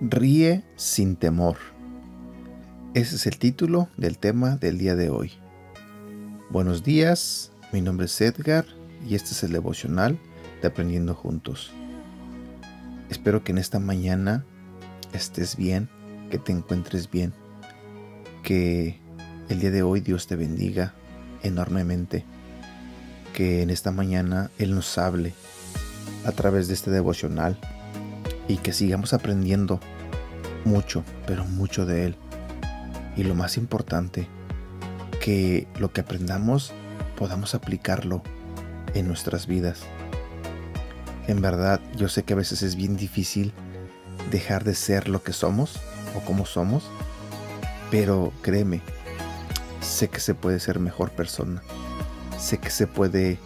Ríe sin temor. Ese es el título del tema del día de hoy. Buenos días, mi nombre es Edgar y este es el devocional de Aprendiendo Juntos. Espero que en esta mañana estés bien, que te encuentres bien, que el día de hoy Dios te bendiga enormemente, que en esta mañana Él nos hable a través de este devocional y que sigamos aprendiendo mucho, pero mucho de Él. Y lo más importante, que lo que aprendamos podamos aplicarlo en nuestras vidas. En verdad, yo sé que a veces es bien difícil dejar de ser lo que somos o como somos, pero créeme, sé que se puede ser mejor persona. Sé que se puede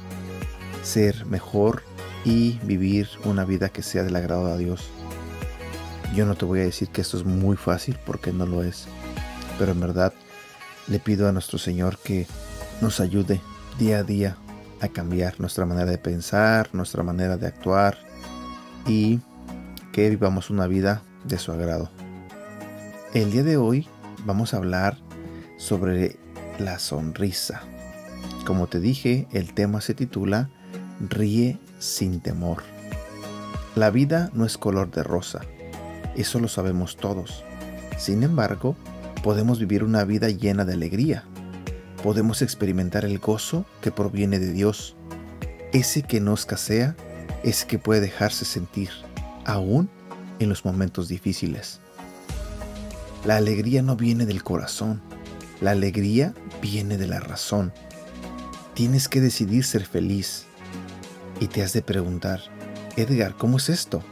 ser mejor y vivir una vida que sea del agrado a Dios. Yo no te voy a decir que esto es muy fácil porque no lo es, pero en verdad le pido a nuestro Señor que nos ayude día a día a cambiar nuestra manera de pensar, nuestra manera de actuar y que vivamos una vida de su agrado. El día de hoy vamos a hablar sobre la sonrisa. Como te dije, el tema se titula Ríe sin temor. La vida no es color de rosa eso lo sabemos todos. Sin embargo, podemos vivir una vida llena de alegría. Podemos experimentar el gozo que proviene de Dios. Ese que no escasea, ese que puede dejarse sentir, aún en los momentos difíciles. La alegría no viene del corazón, la alegría viene de la razón. Tienes que decidir ser feliz. Y te has de preguntar, Edgar, ¿cómo es esto?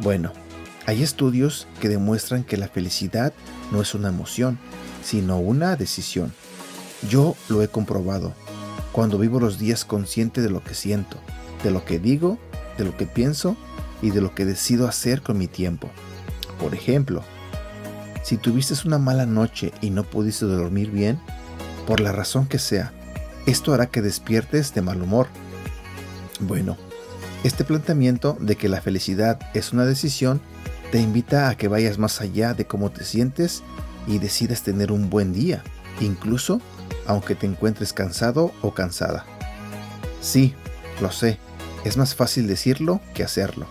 Bueno, hay estudios que demuestran que la felicidad no es una emoción, sino una decisión. Yo lo he comprobado cuando vivo los días consciente de lo que siento, de lo que digo, de lo que pienso y de lo que decido hacer con mi tiempo. Por ejemplo, si tuviste una mala noche y no pudiste dormir bien, por la razón que sea, esto hará que despiertes de mal humor. Bueno, este planteamiento de que la felicidad es una decisión te invita a que vayas más allá de cómo te sientes y decidas tener un buen día, incluso aunque te encuentres cansado o cansada. Sí, lo sé, es más fácil decirlo que hacerlo,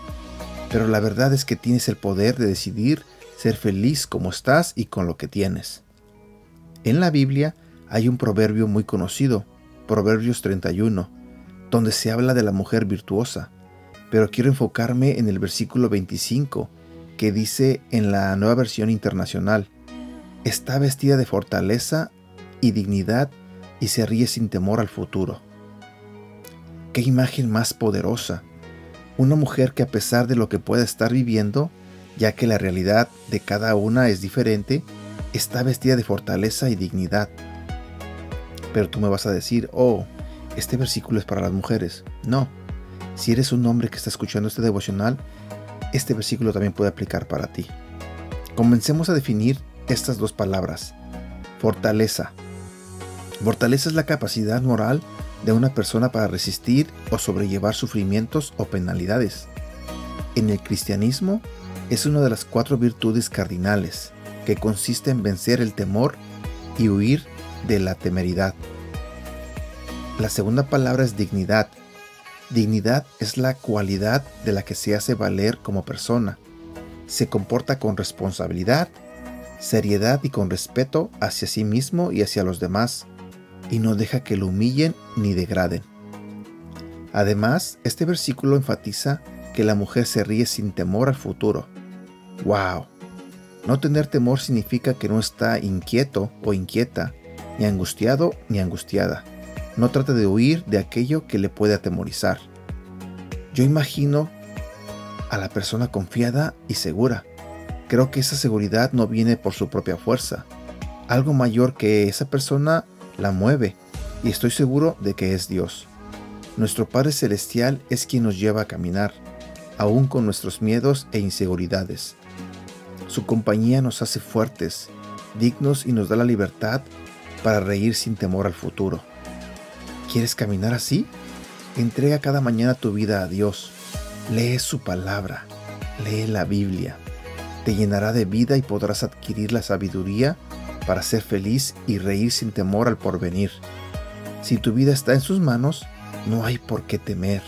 pero la verdad es que tienes el poder de decidir ser feliz como estás y con lo que tienes. En la Biblia hay un proverbio muy conocido, Proverbios 31, donde se habla de la mujer virtuosa, pero quiero enfocarme en el versículo 25, que dice en la nueva versión internacional, está vestida de fortaleza y dignidad y se ríe sin temor al futuro. Qué imagen más poderosa. Una mujer que a pesar de lo que pueda estar viviendo, ya que la realidad de cada una es diferente, está vestida de fortaleza y dignidad. Pero tú me vas a decir, oh, este versículo es para las mujeres. No, si eres un hombre que está escuchando este devocional, este versículo también puede aplicar para ti. Comencemos a definir estas dos palabras. Fortaleza. Fortaleza es la capacidad moral de una persona para resistir o sobrellevar sufrimientos o penalidades. En el cristianismo es una de las cuatro virtudes cardinales, que consiste en vencer el temor y huir de la temeridad. La segunda palabra es dignidad, Dignidad es la cualidad de la que se hace valer como persona. Se comporta con responsabilidad, seriedad y con respeto hacia sí mismo y hacia los demás, y no deja que lo humillen ni degraden. Además, este versículo enfatiza que la mujer se ríe sin temor al futuro. ¡Wow! No tener temor significa que no está inquieto o inquieta, ni angustiado ni angustiada no trate de huir de aquello que le puede atemorizar. Yo imagino a la persona confiada y segura. Creo que esa seguridad no viene por su propia fuerza. Algo mayor que esa persona la mueve y estoy seguro de que es Dios. Nuestro Padre Celestial es quien nos lleva a caminar, aún con nuestros miedos e inseguridades. Su compañía nos hace fuertes, dignos y nos da la libertad para reír sin temor al futuro. ¿Quieres caminar así? Entrega cada mañana tu vida a Dios. Lee su palabra. Lee la Biblia. Te llenará de vida y podrás adquirir la sabiduría para ser feliz y reír sin temor al porvenir. Si tu vida está en sus manos, no hay por qué temer.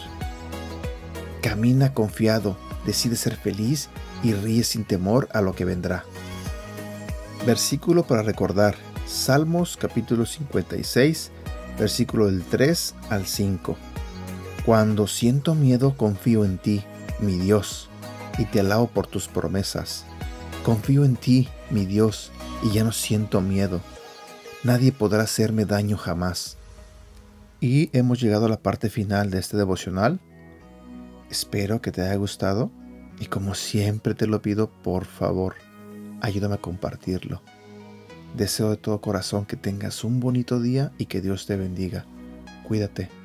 Camina confiado, decide ser feliz y ríe sin temor a lo que vendrá. Versículo para recordar. Salmos capítulo 56, versículo del 3 al 5. Cuando siento miedo, confío en ti, mi Dios, y te alabo por tus promesas. Confío en ti, mi Dios, y ya no siento miedo. Nadie podrá hacerme daño jamás. Y hemos llegado a la parte final de este devocional. Espero que te haya gustado y como siempre te lo pido, por favor, ayúdame a compartirlo. Deseo de todo corazón que tengas un bonito día y que Dios te bendiga. Cuídate.